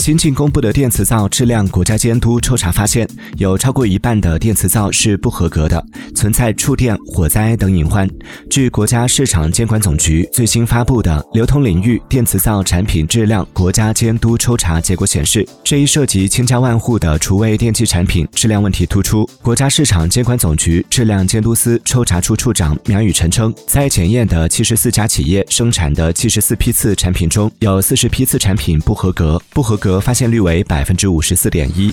新近公布的电磁灶质量国家监督抽查发现，有超过一半的电磁灶是不合格的，存在触电、火灾等隐患。据国家市场监管总局最新发布的《流通领域电磁灶产品质量国家监督抽查结果》显示，这一涉及千家万户的厨卫电器产品质量问题突出。国家市场监管总局质量监督司抽查处处长苗宇晨称，在检验的七十四家企业生产的七十四批次产品中，有四十批次产品不合格，不合格。发现率为百分之五十四点一。